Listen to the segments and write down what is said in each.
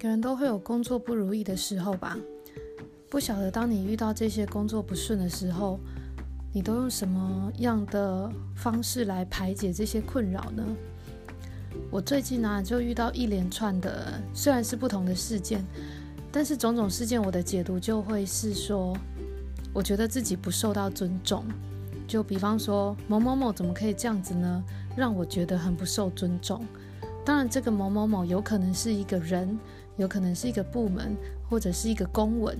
个人都会有工作不如意的时候吧？不晓得当你遇到这些工作不顺的时候，你都用什么样的方式来排解这些困扰呢？我最近呢就遇到一连串的，虽然是不同的事件，但是种种事件我的解读就会是说，我觉得自己不受到尊重。就比方说某某某怎么可以这样子呢？让我觉得很不受尊重。当然，这个某某某有可能是一个人，有可能是一个部门，或者是一个公文。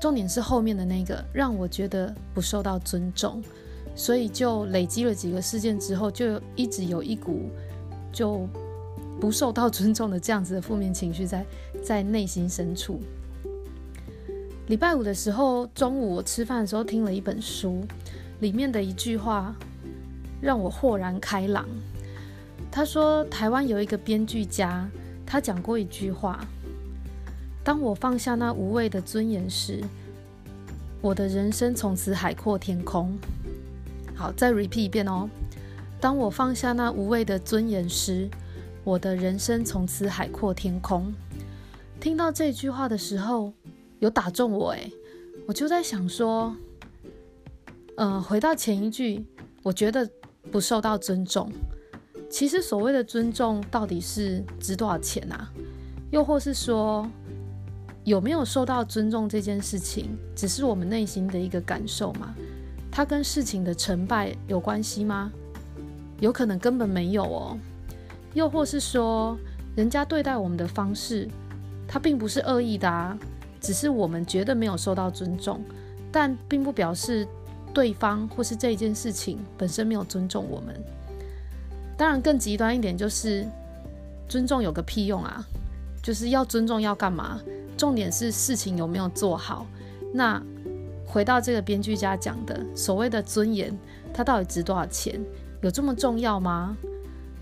重点是后面的那个让我觉得不受到尊重，所以就累积了几个事件之后，就一直有一股就不受到尊重的这样子的负面情绪在在内心深处。礼拜五的时候中午我吃饭的时候听了一本书，里面的一句话让我豁然开朗。他说：“台湾有一个编剧家，他讲过一句话：当我放下那无谓的尊严时，我的人生从此海阔天空。”好，再 repeat 一遍哦。当我放下那无谓的尊严时，我的人生从此海阔天空。听到这句话的时候，有打中我诶，我就在想说，嗯，回到前一句，我觉得不受到尊重。其实所谓的尊重到底是值多少钱啊？又或是说有没有受到尊重这件事情，只是我们内心的一个感受吗？它跟事情的成败有关系吗？有可能根本没有哦。又或是说，人家对待我们的方式，他并不是恶意的啊，只是我们觉得没有受到尊重，但并不表示对方或是这件事情本身没有尊重我们。当然，更极端一点就是尊重有个屁用啊！就是要尊重要干嘛？重点是事情有没有做好。那回到这个编剧家讲的所谓的尊严，它到底值多少钱？有这么重要吗？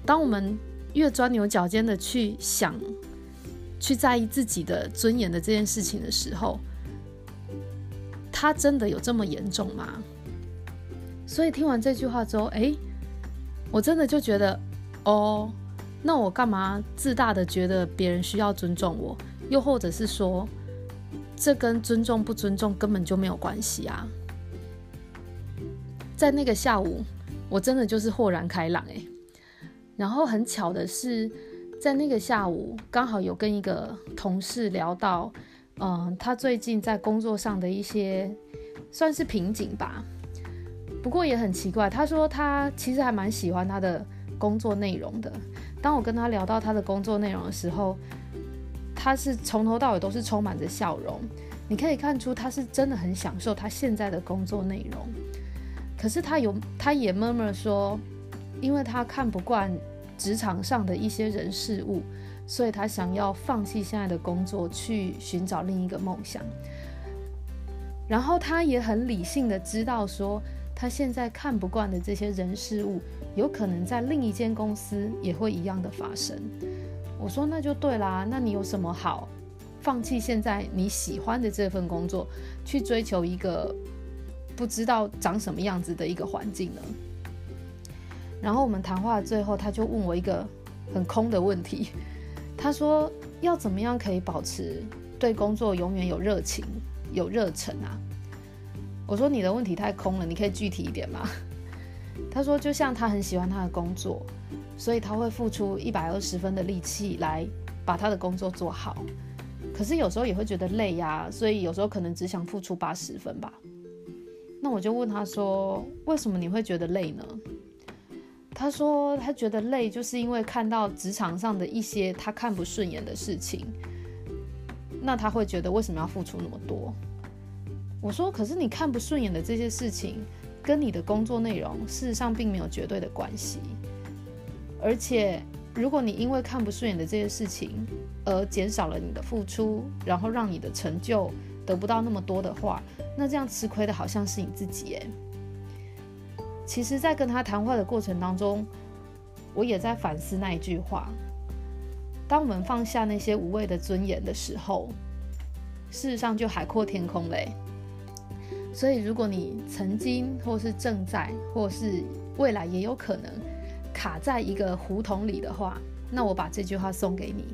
当我们越钻牛角尖的去想、去在意自己的尊严的这件事情的时候，它真的有这么严重吗？所以听完这句话之后，哎。我真的就觉得，哦，那我干嘛自大的觉得别人需要尊重我？又或者是说，这跟尊重不尊重根本就没有关系啊？在那个下午，我真的就是豁然开朗诶。然后很巧的是，在那个下午，刚好有跟一个同事聊到，嗯，他最近在工作上的一些算是瓶颈吧。不过也很奇怪，他说他其实还蛮喜欢他的工作内容的。当我跟他聊到他的工作内容的时候，他是从头到尾都是充满着笑容。你可以看出他是真的很享受他现在的工作内容。可是他有，他也默默说，因为他看不惯职场上的一些人事物，所以他想要放弃现在的工作，去寻找另一个梦想。然后他也很理性的知道说。他现在看不惯的这些人事物，有可能在另一间公司也会一样的发生。我说那就对啦，那你有什么好放弃现在你喜欢的这份工作，去追求一个不知道长什么样子的一个环境呢？然后我们谈话最后，他就问我一个很空的问题，他说要怎么样可以保持对工作永远有热情、有热忱啊？我说你的问题太空了，你可以具体一点吗？他说，就像他很喜欢他的工作，所以他会付出一百二十分的力气来把他的工作做好。可是有时候也会觉得累呀，所以有时候可能只想付出八十分吧。那我就问他说，为什么你会觉得累呢？他说他觉得累，就是因为看到职场上的一些他看不顺眼的事情，那他会觉得为什么要付出那么多？我说，可是你看不顺眼的这些事情，跟你的工作内容事实上并没有绝对的关系。而且，如果你因为看不顺眼的这些事情而减少了你的付出，然后让你的成就得不到那么多的话，那这样吃亏的好像是你自己耶。其实，在跟他谈话的过程当中，我也在反思那一句话：当我们放下那些无谓的尊严的时候，事实上就海阔天空嘞。所以，如果你曾经，或是正在，或是未来也有可能卡在一个胡同里的话，那我把这句话送给你。